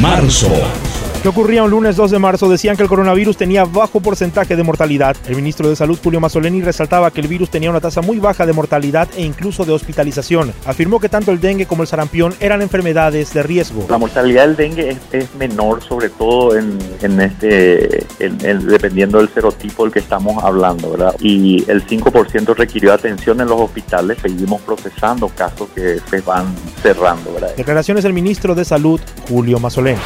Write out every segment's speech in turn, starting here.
marzo. ¿Qué ocurría un lunes 2 de marzo? Decían que el coronavirus tenía bajo porcentaje de mortalidad. El ministro de Salud, Julio Mazzoleni, resaltaba que el virus tenía una tasa muy baja de mortalidad e incluso de hospitalización. Afirmó que tanto el dengue como el sarampión eran enfermedades de riesgo. La mortalidad del dengue es, menor, sobre todo en, este, dependiendo del serotipo del que estamos hablando, ¿verdad? Y el 5% requirió atención en los hospitales. Seguimos procesando casos que se van cerrando, ¿verdad? Declaraciones del ministro de Salud, Julio Mazzoleni.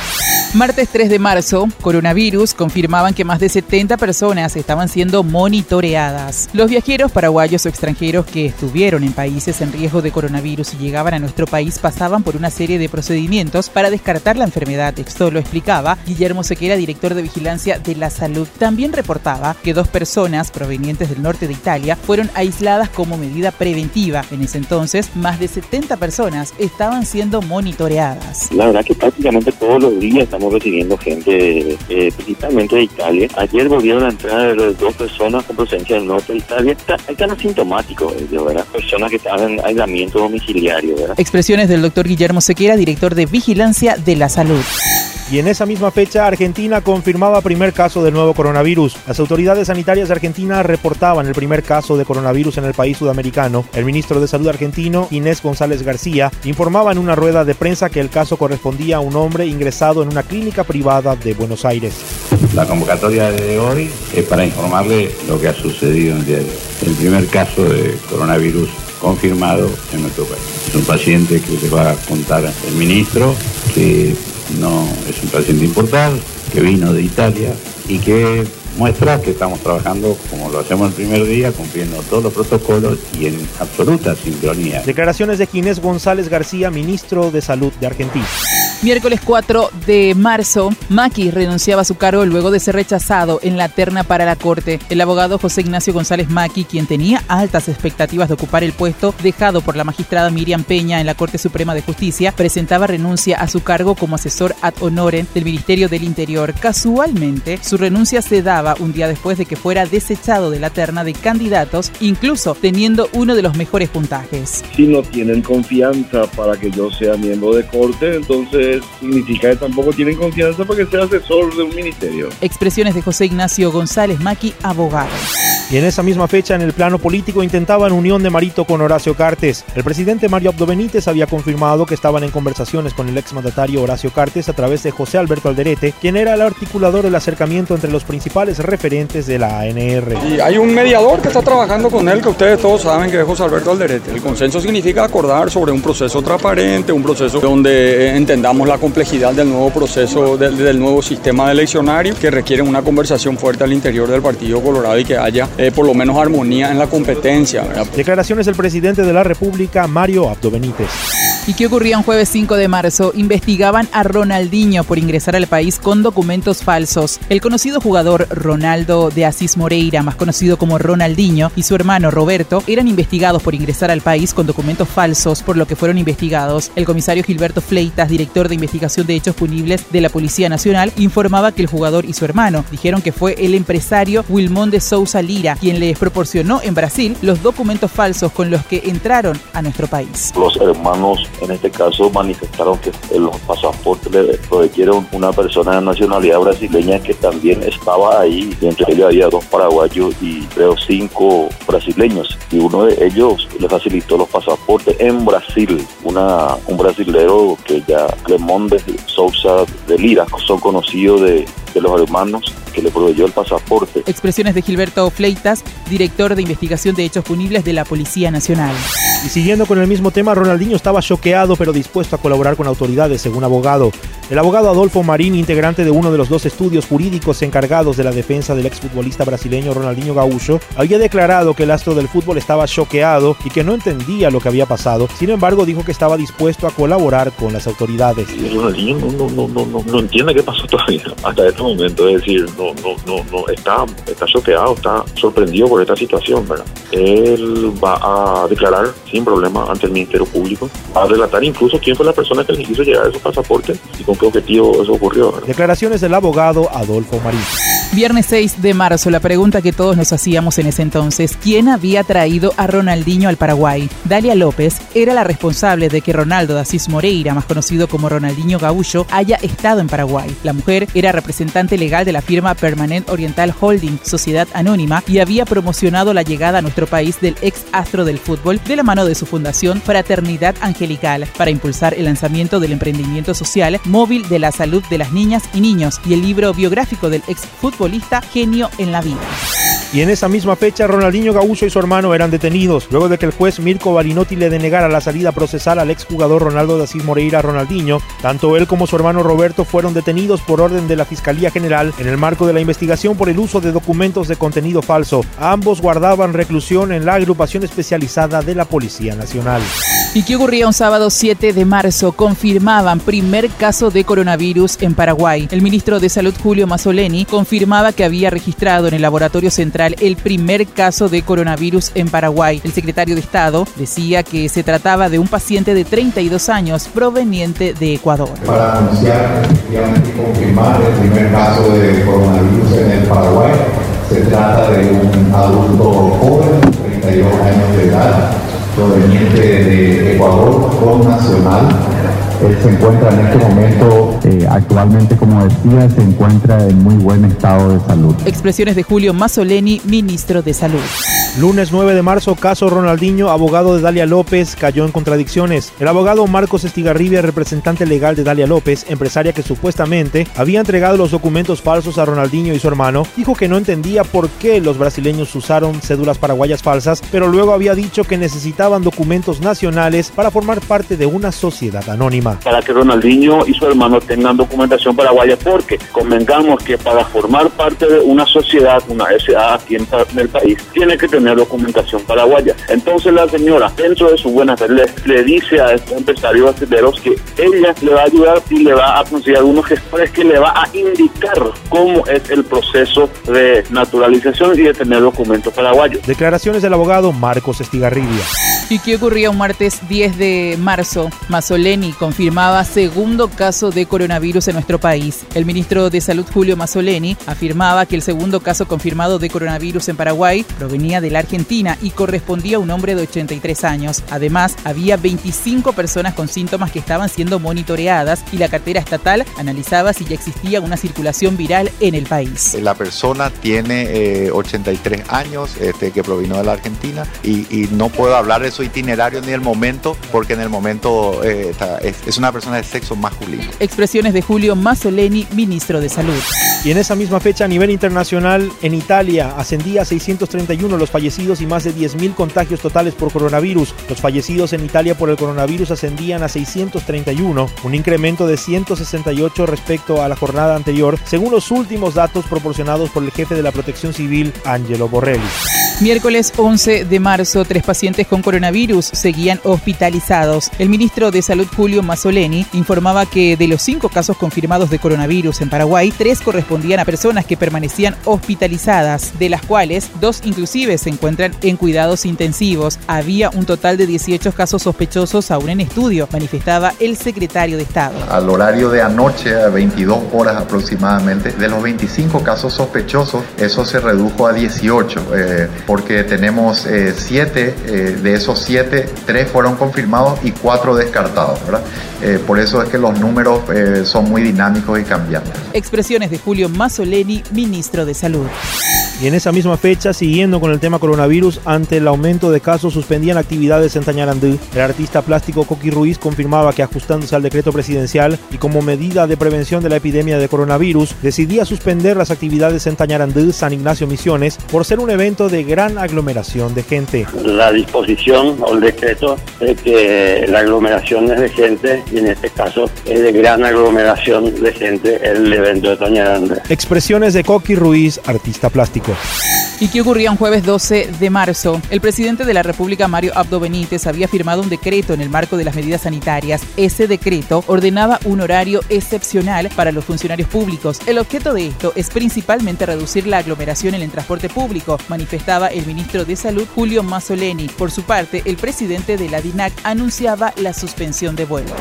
Martes 3 de marzo, coronavirus confirmaban que más de 70 personas estaban siendo monitoreadas. Los viajeros paraguayos o extranjeros que estuvieron en países en riesgo de coronavirus y llegaban a nuestro país pasaban por una serie de procedimientos para descartar la enfermedad. Esto lo explicaba Guillermo Sequera, director de Vigilancia de la Salud. También reportaba que dos personas provenientes del norte de Italia fueron aisladas como medida preventiva. En ese entonces, más de 70 personas estaban siendo monitoreadas. La verdad que prácticamente todos los días estamos recibiendo gente eh, principalmente de Italia. Ayer volvieron a entrar dos personas con presencia del norte de Italia. Están asintomáticos ellos, ¿verdad? Personas que están en aislamiento domiciliario, ¿verdad? Expresiones del doctor Guillermo Sequera, director de Vigilancia de la Salud. Y en esa misma fecha, Argentina confirmaba primer caso del nuevo coronavirus. Las autoridades sanitarias de Argentina reportaban el primer caso de coronavirus en el país sudamericano. El ministro de Salud argentino, Inés González García, informaba en una rueda de prensa que el caso correspondía a un hombre ingresado en una clínica privada de Buenos Aires. La convocatoria de hoy es para informarle lo que ha sucedido en el El primer caso de coronavirus confirmado en nuestro país. Es un paciente que le va a contar el ministro no es un paciente importado, que vino de Italia y que muestra que estamos trabajando como lo hacemos el primer día, cumpliendo todos los protocolos y en absoluta sincronía. Declaraciones de Ginés González García, ministro de Salud de Argentina. Miércoles 4 de marzo, Maki renunciaba a su cargo luego de ser rechazado en la terna para la Corte. El abogado José Ignacio González Maki, quien tenía altas expectativas de ocupar el puesto dejado por la magistrada Miriam Peña en la Corte Suprema de Justicia, presentaba renuncia a su cargo como asesor ad honorem del Ministerio del Interior. Casualmente, su renuncia se daba un día después de que fuera desechado de la terna de candidatos, incluso teniendo uno de los mejores puntajes. Si no tienen confianza para que yo sea miembro de Corte, entonces significa que tampoco tienen confianza para que sea asesor de un ministerio. Expresiones de José Ignacio González Maki, abogado. Y en esa misma fecha, en el plano político, intentaban unión de Marito con Horacio Cartes. El presidente Mario Abdo Benítez había confirmado que estaban en conversaciones con el exmandatario Horacio Cartes a través de José Alberto Alderete, quien era el articulador del acercamiento entre los principales referentes de la ANR. Y hay un mediador que está trabajando con él, que ustedes todos saben que es José Alberto Alderete. El consenso significa acordar sobre un proceso transparente, un proceso donde entendamos la complejidad del nuevo proceso, del, nuevo sistema de eleccionario, que requiere una conversación fuerte al interior del Partido Colorado y que haya eh, por lo menos armonía en la competencia. Declaraciones del presidente de la República, Mario Abdo Benítez. ¿Y qué ocurría un jueves 5 de marzo? Investigaban a Ronaldinho por ingresar al país con documentos falsos. El conocido jugador Ronaldo de Asís Moreira, más conocido como Ronaldinho, y su hermano Roberto eran investigados por ingresar al país con documentos falsos, por lo que fueron investigados. El comisario Gilberto Fleitas, director de investigación de hechos punibles de la Policía Nacional, informaba que el jugador y su hermano dijeron que fue el empresario Wilmón de Sousa Lira quien les proporcionó en Brasil los documentos falsos con los que entraron a nuestro país. Los hermanos en este caso manifestaron que los pasaportes le requieren una persona de nacionalidad brasileña que también estaba ahí. Entre ellos había dos paraguayos y creo cinco brasileños. Y uno de ellos le facilitó los pasaportes en Brasil. Una, un brasilero que ya Clemón de Sousa de Lira son conocidos de, de los hermanos que le proveyó el pasaporte. Expresiones de Gilberto Fleitas, director de investigación de hechos punibles de la Policía Nacional. Y siguiendo con el mismo tema, Ronaldinho estaba choqueado pero dispuesto a colaborar con autoridades, según abogado. El abogado Adolfo Marín, integrante de uno de los dos estudios jurídicos encargados de la defensa del exfutbolista brasileño Ronaldinho Gaúcho, había declarado que el astro del fútbol estaba choqueado y que no entendía lo que había pasado. Sin embargo, dijo que estaba dispuesto a colaborar con las autoridades. Ronaldinho no, no, no, no, no entiende qué pasó todavía hasta este momento. Es decir, no, no, no, no está, está choqueado, está sorprendido por esta situación, ¿verdad? Él va a declarar sin problema ante el Ministerio Público, va a relatar incluso quién fue la persona que le quiso llegar a su pasaporte y con qué objetivo eso ocurrió. Declaraciones del abogado Adolfo Marín. Viernes 6 de marzo, la pregunta que todos nos hacíamos en ese entonces, ¿quién había traído a Ronaldinho al Paraguay? Dalia López era la responsable de que Ronaldo de Asís Moreira, más conocido como Ronaldinho Gaullo, haya estado en Paraguay. La mujer era representante legal de la firma Permanent Oriental Holding, sociedad anónima, y había promocionado la llegada a nuestro país del ex astro del fútbol de la mano de su fundación Fraternidad Angelical para impulsar el lanzamiento del emprendimiento social móvil de la salud de las niñas y niños y el libro biográfico del ex fútbol genio en la vida. Y en esa misma fecha, Ronaldinho Gaúcho y su hermano eran detenidos, luego de que el juez Mirko Barinotti le denegara la salida procesal al exjugador Ronaldo de Asís Moreira Ronaldinho. Tanto él como su hermano Roberto fueron detenidos por orden de la Fiscalía General en el marco de la investigación por el uso de documentos de contenido falso. Ambos guardaban reclusión en la agrupación especializada de la Policía Nacional. ¿Y qué ocurría un sábado 7 de marzo? Confirmaban primer caso de coronavirus en Paraguay. El ministro de Salud Julio Mazzoleni confirmaba que había registrado en el laboratorio central el primer caso de coronavirus en Paraguay. El secretario de Estado decía que se trataba de un paciente de 32 años proveniente de Ecuador. Para anunciar efectivamente confirmar el primer caso de coronavirus en el Paraguay, se trata de un adulto joven, 32 años de edad proveniente de Ecuador, con nacional. Él se encuentra en este momento, eh, actualmente, como decía, se encuentra en muy buen estado de salud. Expresiones de Julio Mazzoleni, ministro de Salud. Lunes 9 de marzo, caso Ronaldinho, abogado de Dalia López, cayó en contradicciones. El abogado Marcos Estigarribia, representante legal de Dalia López, empresaria que supuestamente había entregado los documentos falsos a Ronaldinho y su hermano, dijo que no entendía por qué los brasileños usaron cédulas paraguayas falsas, pero luego había dicho que necesitaban documentos nacionales para formar parte de una sociedad anónima. Para que Ronaldinho y su hermano tengan documentación paraguaya, porque convengamos que para formar parte de una sociedad, una SA aquí en el país, tiene que tener documentación paraguaya. Entonces la señora, dentro de su buena fe, le, dice a estos empresarios brasileños que ella le va a ayudar y le va a conseguir algunos gestores que le va a indicar cómo es el proceso de naturalización y de tener documentos paraguayos. Declaraciones del abogado Marcos Estigarribia. ¿Y qué ocurría un martes 10 de marzo? Mazzoleni confirmaba segundo caso de coronavirus en nuestro país. El ministro de Salud Julio Mazzoleni afirmaba que el segundo caso confirmado de coronavirus en Paraguay provenía de la Argentina y correspondía a un hombre de 83 años. Además, había 25 personas con síntomas que estaban siendo monitoreadas y la cartera estatal analizaba si ya existía una circulación viral en el país. La persona tiene 83 eh, años, este, que provino de la Argentina y, y no puedo hablar de su itinerario ni el momento, porque en el momento eh, es, una persona de sexo masculino. Expresiones de Julio Mazzoleni, ministro de Salud. Y en esa misma fecha, a nivel internacional, en Italia ascendía a 631 los fallecidos y más de 10.000 contagios totales por coronavirus. Los fallecidos en Italia por el coronavirus ascendían a 631, un incremento de 168 respecto a la jornada anterior, según los últimos datos proporcionados por el jefe de la Protección Civil, Angelo Borrelli. Miércoles 11 de marzo, tres pacientes con coronavirus seguían hospitalizados. El ministro de Salud Julio Mazzoleni informaba que de los cinco casos confirmados de coronavirus en Paraguay, tres correspondían a personas que permanecían hospitalizadas, de las cuales dos inclusive se encuentran en cuidados intensivos. Había un total de 18 casos sospechosos aún en estudio, manifestaba el secretario de Estado. Al horario de anoche, a 22 horas aproximadamente, de los 25 casos sospechosos, eso se redujo a 18 porque tenemos eh, siete, eh, de esos siete, tres fueron confirmados y cuatro descartados, ¿verdad? Eh, por eso es que los números son muy dinámicos y cambiantes. Expresiones de Julio Mazzoleni, ministro de Salud. Y en esa misma fecha, siguiendo con el tema coronavirus, ante el aumento de casos suspendían actividades en Tañarandú. El artista plástico Coqui Ruiz confirmaba que ajustándose al decreto presidencial y como medida de prevención de la epidemia de coronavirus, decidía suspender las actividades en Tañarandú, San Ignacio Misiones, por ser un evento de gran aglomeración de gente. La disposición o el decreto es que la aglomeración es de gente y en este caso es de gran aglomeración de gente el evento de Tañarandú. Expresiones de Coqui Ruiz, artista plástico. México. ¿Y qué ocurría un jueves 12 de marzo? El presidente de la República, Mario Abdo Benítez, había firmado un decreto en el marco de las medidas sanitarias. Ese decreto ordenaba un horario excepcional para los funcionarios públicos. El objeto de esto es principalmente reducir la aglomeración en el transporte público, manifestaba el ministro de Salud, Julio Mazzoleni. Por su parte, el presidente de la DINAC anunciaba la suspensión de vuelos.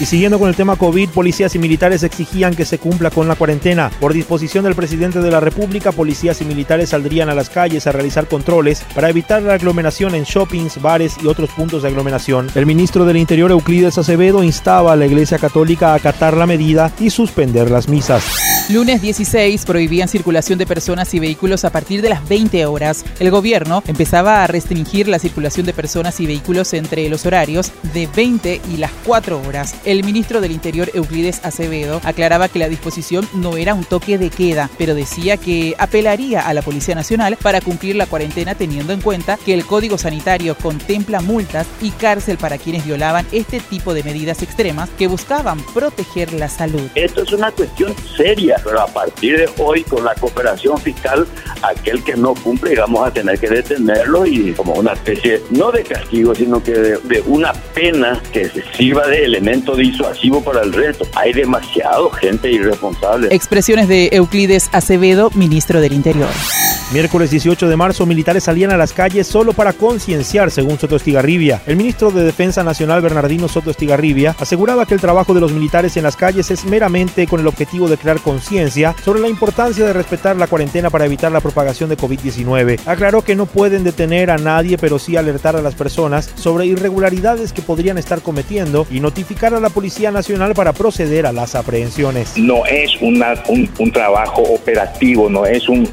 Y siguiendo con el tema COVID, policías y militares exigían que se cumpla con la cuarentena. Por disposición del presidente de la República, policías y militares saldrían a las calles a realizar controles para evitar la aglomeración en shoppings, bares y otros puntos de aglomeración. El ministro del Interior, Euclides Acevedo, instaba a la Iglesia Católica a acatar la medida y suspender las misas. Lunes 16 prohibían circulación de personas y vehículos a partir de las 20 horas. El gobierno empezaba a restringir la circulación de personas y vehículos entre los horarios de 20 y las 4 horas. El ministro del Interior, Euclides Acevedo, aclaraba que la disposición no era un toque de queda, pero decía que apelaría a la Policía Nacional para cumplir la cuarentena teniendo en cuenta que el Código Sanitario contempla multas y cárcel para quienes violaban este tipo de medidas extremas que buscaban proteger la salud. Esto es una cuestión seria pero a partir de hoy con la cooperación fiscal, aquel que no cumple vamos a tener que detenerlo y como una especie, no de castigo, sino que de, una pena que se sirva de elemento disuasivo para el resto. Hay demasiado gente irresponsable. Expresiones de Euclides Acevedo, ministro del Interior. Miércoles 18 de marzo, militares salían a las calles solo para concienciar, según Soto Estigarribia. El ministro de Defensa Nacional, Bernardino Soto Estigarribia, aseguraba que el trabajo de los militares en las calles es meramente con el objetivo de crear conciencia sobre la importancia de respetar la cuarentena para evitar la propagación de COVID-19. Aclaró que no pueden detener a nadie, pero sí alertar a las personas sobre irregularidades que podrían estar cometiendo y notificar a la Policía Nacional para proceder a las aprehensiones. No es una, un, trabajo operativo, no es un,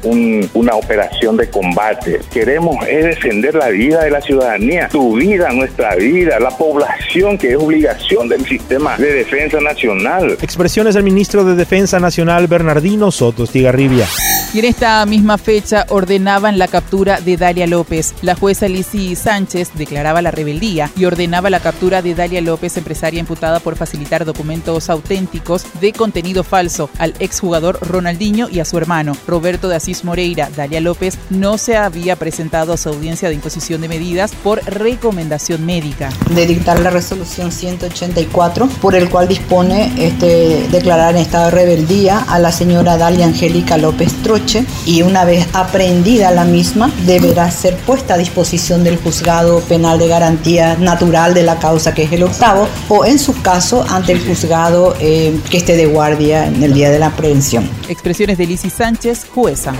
una operación operación de combate. Queremos es defender la vida de la ciudadanía, tu vida, nuestra vida, la población, que es obligación del sistema de defensa nacional. Expresiones del ministro de Defensa Nacional, Bernardino Soto Estigarribia. Y en esta misma fecha ordenaban la captura de Dalia López. La jueza Lizzie Sánchez declaraba la rebeldía y ordenaba la captura de Dalia López, empresaria imputada por facilitar documentos auténticos de contenido falso al exjugador Ronaldinho y a su hermano Roberto de Asís Moreira. Dalia López no se había presentado a su audiencia de imposición de medidas por recomendación médica. De dictar la resolución 184, por el cual dispone este, declarar en estado de rebeldía a la señora Dalia Angélica López Troy y una vez aprendida la misma deberá ser puesta a disposición del juzgado penal de garantía natural de la causa que es el octavo o en su caso ante el juzgado eh, que esté de guardia en el día de la aprehensión. Expresiones de Lisi Sánchez, jueza.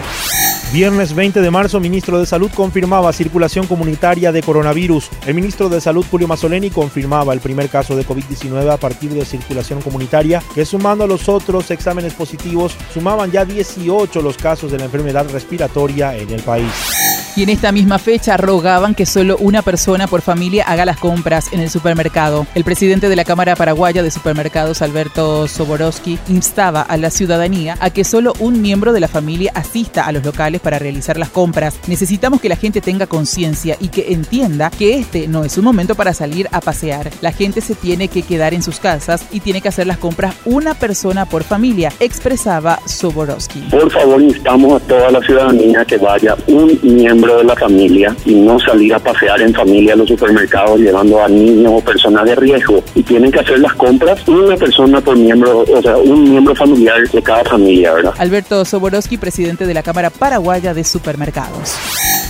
Viernes 20 de marzo, ministro de Salud confirmaba circulación comunitaria de coronavirus. El ministro de Salud, Julio Mazzoleni, confirmaba el primer caso de COVID-19 a partir de circulación comunitaria, que sumando a los otros exámenes positivos, sumaban ya 18 los casos de la enfermedad respiratoria en el país. Y en esta misma fecha rogaban que solo una persona por familia haga las compras en el supermercado. El presidente de la Cámara Paraguaya de Supermercados, Alberto Soborowski, instaba a la ciudadanía a que solo un miembro de la familia asista a los locales para realizar las compras. Necesitamos que la gente tenga conciencia y que entienda que este no es un momento para salir a pasear. La gente se tiene que quedar en sus casas y tiene que hacer las compras una persona por familia, expresaba Soborowski. Por favor, instamos a toda la ciudadanía que vaya un miembro de la familia y no salir a pasear en familia a los supermercados llevando a niños o personas de riesgo. Y tienen que hacer las compras una persona por miembro, o sea, un miembro familiar de cada familia, ¿verdad? Alberto Soborowski, presidente de la Cámara Paraguaya de Supermercados.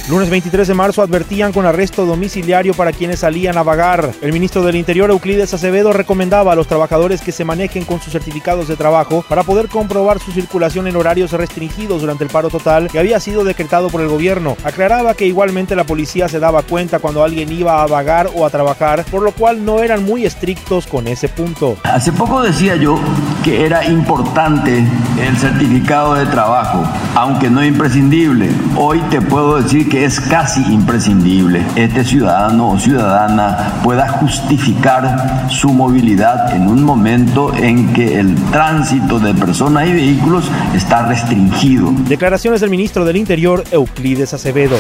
Lunes 23 de marzo advertían con arresto domiciliario para quienes salían a vagar. El ministro del Interior, Euclides Acevedo, recomendaba a los trabajadores que se manejen con sus certificados de trabajo para poder comprobar su circulación en horarios restringidos durante el paro total que había sido decretado por el gobierno. Aclaraba que igualmente la policía se daba cuenta cuando alguien iba a vagar o a trabajar, por lo cual no eran muy estrictos con ese punto. Hace poco decía yo que era importante el certificado de trabajo, aunque no imprescindible. Hoy te puedo decir que es casi imprescindible este ciudadano o ciudadana pueda justificar su movilidad en un momento en que el tránsito de personas y vehículos está restringido. Declaraciones del ministro del Interior, Euclides Acevedo.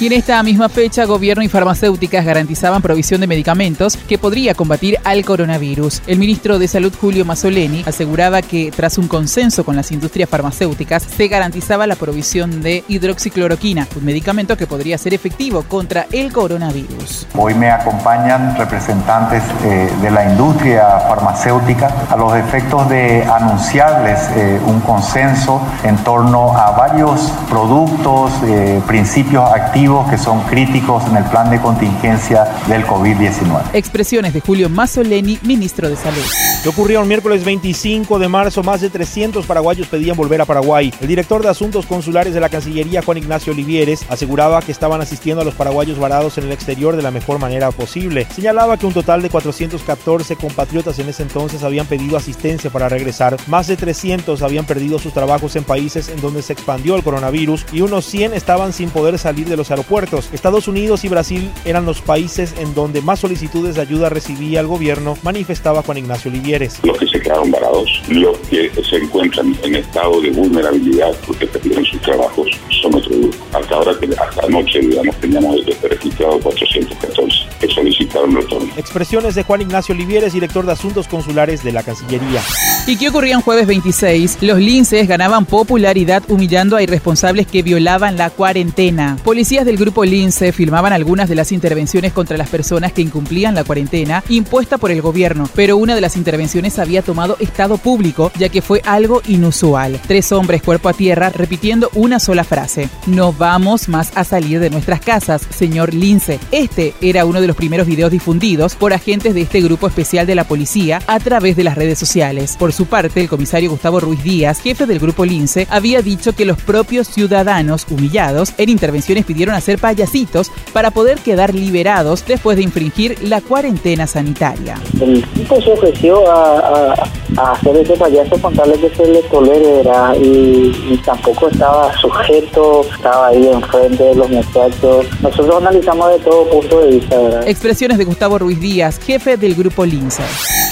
Y en esta misma fecha, gobierno y farmacéuticas garantizaban provisión de medicamentos que podría combatir al coronavirus. El ministro de Salud, Julio Mazzoleni, aseguraba que tras un consenso con las industrias farmacéuticas, se garantizaba la provisión de hidroxicloroquina, un medicamento que podría ser efectivo contra el coronavirus. Hoy me acompañan representantes eh, de la industria farmacéutica a los efectos de anunciarles eh, un consenso en torno a varios productos, eh, principios activos que son críticos en el plan de contingencia del COVID-19. Expresiones de Julio Mazzoleni, ministro de Salud. ¿Qué ocurrió el miércoles 25 de marzo? Más de 300 paraguayos pedían volver a Paraguay. El director de Asuntos Consulares de la Cancillería, Juan Ignacio Olivieres, aseguraba que estaban asistiendo a los paraguayos varados en el exterior de la mejor manera posible. Señalaba que un total de 414 compatriotas en ese entonces habían pedido asistencia para regresar. Más de 300 habían perdido sus trabajos en países en donde se expandió el coronavirus y unos 100 estaban sin poder salir de los aeropuertos. Estados Unidos y Brasil eran los países en donde más solicitudes de ayuda recibía el gobierno, manifestaba Juan Ignacio Olivieres. Los que se quedaron varados, los que se encuentran en estado de vulnerabilidad porque perdieron sus trabajos, son otro grupo. Hasta ahora, hasta anoche, digamos, teníamos registrado 414 que solicitaron retorno. Expresiones de Juan Ignacio Olivieres, director de Asuntos Consulares de la Cancillería. ¿Y qué ocurría en jueves 26? Los linces ganaban popularidad humillando a irresponsables que violaban la cuarentena. Policías del grupo Lince filmaban algunas de las intervenciones contra las personas que incumplían la cuarentena impuesta por el gobierno, pero una de las intervenciones había tomado estado público ya que fue algo inusual. Tres hombres cuerpo a tierra repitiendo una sola frase. No vamos más a salir de nuestras casas, señor Lince. Este era uno de los primeros videos difundidos por agentes de este grupo especial de la policía a través de las redes sociales. Por su parte, el comisario Gustavo Ruiz Díaz, jefe del grupo Lince, había dicho que los propios ciudadanos humillados en intervenciones pidieron hacer payasitos para poder quedar liberados después de infringir la cuarentena sanitaria. El tipo se ofreció a, hacer ese payaso con tal que se le tolere y, y tampoco estaba sujeto, estaba ahí enfrente de los muchachos. Nosotros analizamos de todo punto de vista. ¿verdad? Expresiones de Gustavo Ruiz Díaz, jefe del grupo Lince.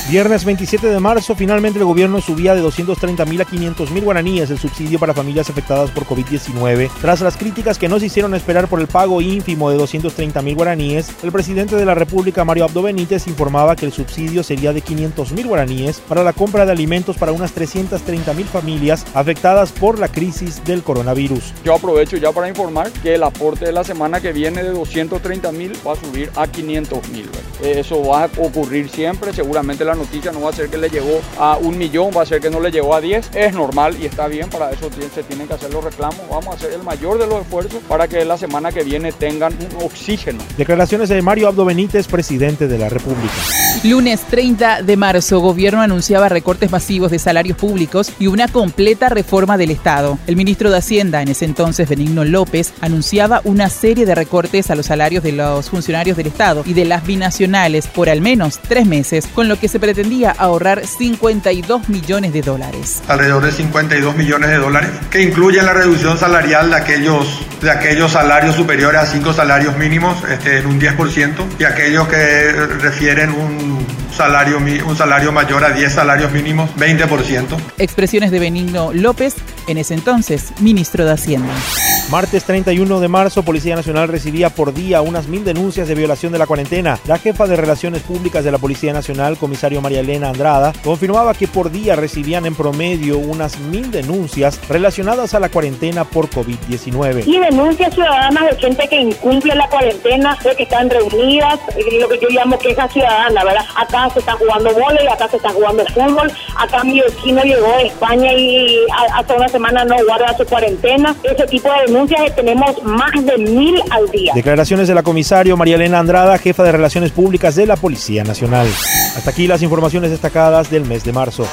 Viernes 27 de marzo, finalmente el gobierno subía de 230 mil a 500 mil guaraníes el subsidio para familias afectadas por COVID-19. Tras las críticas que no se hicieron esperar por el pago ínfimo de 230 mil guaraníes, el presidente de la República, Mario Abdo Benítez, informaba que el subsidio sería de 500 mil guaraníes para la compra de alimentos para unas 330 mil familias afectadas por la crisis del coronavirus. Yo aprovecho ya para informar que el aporte de la semana que viene de 230 mil va a subir a 500 mil. Eso va a ocurrir siempre, seguramente la noticia no va a ser que le llegó a un millón, va a ser que no le llegó a 10. Es normal y está bien, para eso se tienen que hacer los reclamos. Vamos a hacer el mayor de los esfuerzos para que la semana que viene tengan un oxígeno. Declaraciones de Mario Abdo Benítez, presidente de la República. Lunes 30 de marzo, gobierno anunciaba recortes masivos de salarios públicos y una completa reforma del Estado. El ministro de Hacienda, en ese entonces Benigno López, anunciaba una serie de recortes a los salarios de los funcionarios del Estado y de las binacionales por al menos tres meses, con lo que se pretendía ahorrar 52 millones de dólares. Alrededor de 52 millones de dólares, que incluyen la reducción salarial de aquellos, de aquellos salarios superiores a 5 salarios mínimos este, en un 10% y aquellos que refieren un salario, un salario mayor a 10 salarios mínimos, 20%. Expresiones de Benigno López, en ese entonces ministro de Hacienda. Martes 31 de marzo, Policía Nacional recibía por día unas mil denuncias de violación de la cuarentena. La jefa de Relaciones Públicas de la Policía Nacional, comisario María Elena Andrada, confirmaba que por día recibían en promedio unas mil denuncias relacionadas a la cuarentena por COVID-19. Y denuncias ciudadanas de gente que incumple la cuarentena, de que están reunidas, lo que yo llamo queja ciudadana, ¿verdad? Acá se está jugando volei, acá se está jugando fútbol, acá mi vecino llegó de España y hace una semana no guarda su cuarentena. Ese tipo de tenemos más de mil al día. Declaraciones de la comisario María Elena Andrada, jefa de Relaciones Públicas de la Policía Nacional. Hasta aquí las informaciones destacadas del mes de marzo.